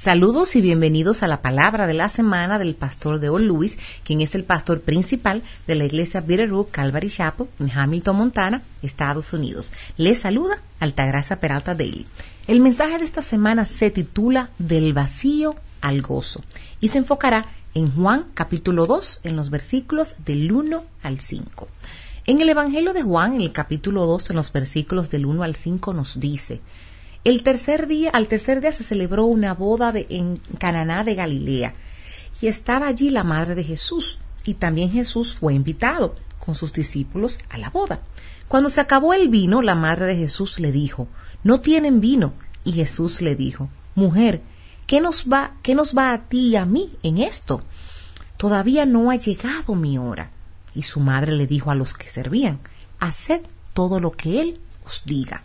Saludos y bienvenidos a la palabra de la semana del pastor Deo Lewis, quien es el pastor principal de la iglesia Bitterroot Calvary Chapel en Hamilton, Montana, Estados Unidos. Les saluda Altagracia Peralta Daily. El mensaje de esta semana se titula Del vacío al gozo y se enfocará en Juan capítulo 2 en los versículos del 1 al 5. En el Evangelio de Juan, en el capítulo 2, en los versículos del 1 al 5, nos dice, el tercer día, al tercer día se celebró una boda en Cananá de Galilea y estaba allí la madre de Jesús y también Jesús fue invitado con sus discípulos a la boda. Cuando se acabó el vino, la madre de Jesús le dijo, no tienen vino. Y Jesús le dijo, mujer, ¿qué nos va, qué nos va a ti y a mí en esto? Todavía no ha llegado mi hora. Y su madre le dijo a los que servían, haced todo lo que él os diga.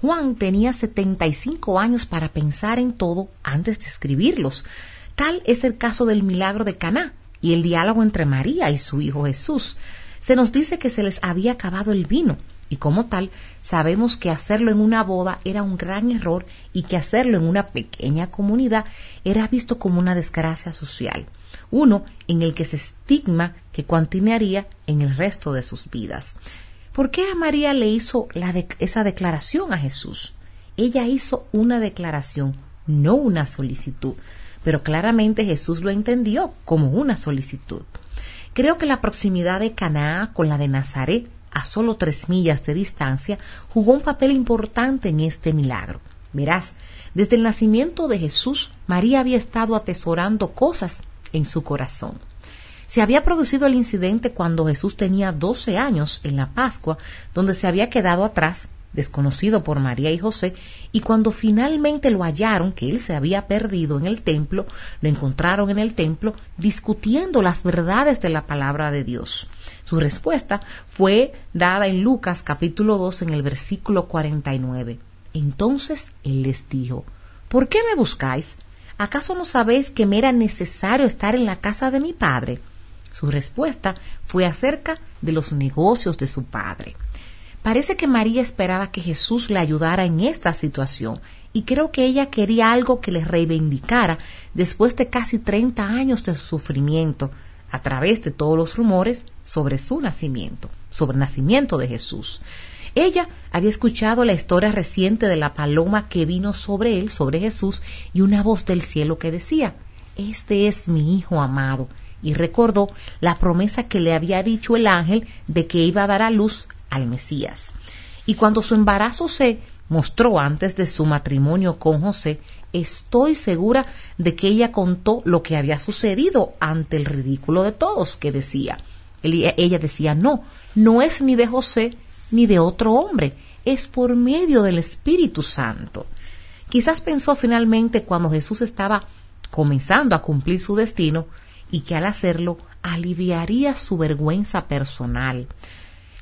Juan tenía 75 años para pensar en todo antes de escribirlos. Tal es el caso del milagro de Caná y el diálogo entre María y su hijo Jesús. Se nos dice que se les había acabado el vino y como tal sabemos que hacerlo en una boda era un gran error y que hacerlo en una pequeña comunidad era visto como una desgracia social, uno en el que se estigma que continuaría en el resto de sus vidas. ¿Por qué a María le hizo esa declaración a Jesús? Ella hizo una declaración, no una solicitud, pero claramente Jesús lo entendió como una solicitud. Creo que la proximidad de Caná con la de Nazaret, a solo tres millas de distancia, jugó un papel importante en este milagro. Verás, desde el nacimiento de Jesús, María había estado atesorando cosas en su corazón. Se había producido el incidente cuando Jesús tenía 12 años en la Pascua, donde se había quedado atrás, desconocido por María y José, y cuando finalmente lo hallaron, que él se había perdido en el templo, lo encontraron en el templo discutiendo las verdades de la palabra de Dios. Su respuesta fue dada en Lucas capítulo 2 en el versículo 49. Entonces él les dijo, ¿por qué me buscáis? ¿Acaso no sabéis que me era necesario estar en la casa de mi padre? Su respuesta fue acerca de los negocios de su padre. Parece que María esperaba que Jesús le ayudara en esta situación y creo que ella quería algo que le reivindicara después de casi 30 años de sufrimiento a través de todos los rumores sobre su nacimiento, sobre el nacimiento de Jesús. Ella había escuchado la historia reciente de la paloma que vino sobre él, sobre Jesús, y una voz del cielo que decía, Este es mi Hijo amado, y recordó la promesa que le había dicho el ángel de que iba a dar a luz al Mesías. Y cuando su embarazo se mostró antes de su matrimonio con José, estoy segura de que ella contó lo que había sucedido ante el ridículo de todos, que decía, ella decía, no, no es ni de José ni de otro hombre, es por medio del Espíritu Santo. Quizás pensó finalmente cuando Jesús estaba comenzando a cumplir su destino, y que al hacerlo aliviaría su vergüenza personal.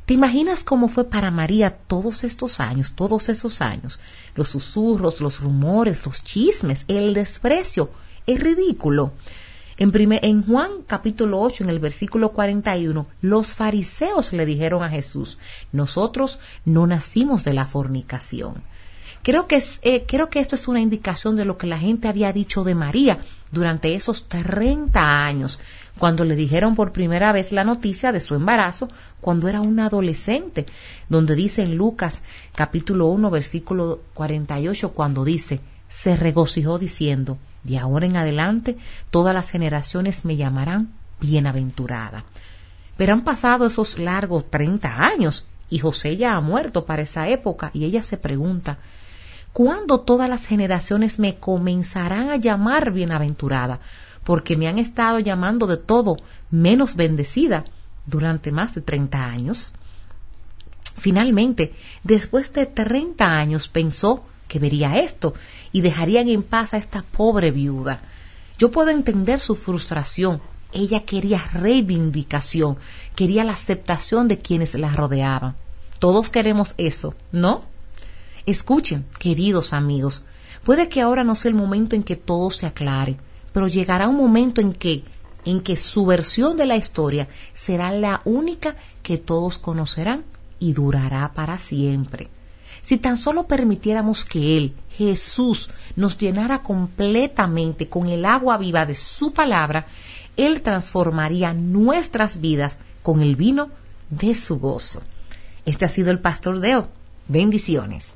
¿Te imaginas cómo fue para María todos estos años, todos esos años? Los susurros, los rumores, los chismes, el desprecio, es ridículo. En, Juan capítulo 8, en el versículo 41, los fariseos le dijeron a Jesús, nosotros no nacimos de la fornicación. Creo que, eh, creo que esto es una indicación de lo que la gente había dicho de María durante esos 30 años, cuando le dijeron por primera vez la noticia de su embarazo cuando era una adolescente, donde dice en Lucas capítulo 1 versículo 48 cuando dice, se regocijó diciendo, de ahora en adelante todas las generaciones me llamarán bienaventurada. Pero han pasado esos largos 30 años y José ya ha muerto para esa época y ella se pregunta, ¿Cuándo todas las generaciones me comenzarán a llamar bienaventurada? Porque me han estado llamando de todo menos bendecida durante más de 30 años. Finalmente, después de 30 años pensó que vería esto y dejarían en paz a esta pobre viuda. Yo puedo entender su frustración. Ella quería reivindicación, quería la aceptación de quienes la rodeaban. Todos queremos eso, ¿no? Escuchen, queridos amigos, puede que ahora no sea el momento en que todo se aclare, pero llegará un momento en que en que su versión de la historia será la única que todos conocerán y durará para siempre. Si tan solo permitiéramos que Él, Jesús nos llenara completamente con el agua viva de su palabra, Él transformaría nuestras vidas con el vino de su gozo. Este ha sido el Pastor Deo. Bendiciones.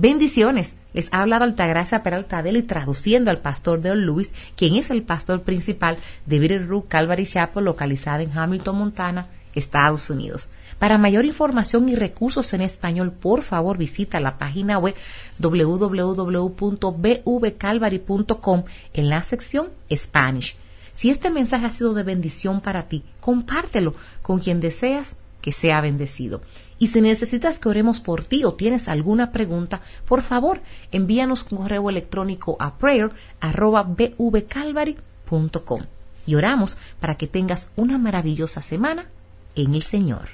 Bendiciones. Les ha hablado Altagracia Peralta y traduciendo al pastor Deo Lewis, quien es el pastor principal de Bitterroot Calvary Chapel, localizada en Hamilton, Montana, Estados Unidos. Para mayor información y recursos en español, por favor visita la página web www.bvcalvary.com en la sección Spanish. Si este mensaje ha sido de bendición para ti, compártelo con quien deseas que sea bendecido. Y si necesitas que oremos por ti o tienes alguna pregunta, por favor, envíanos un correo electrónico a prayer.bvcalvary.com y oramos para que tengas una maravillosa semana en el Señor.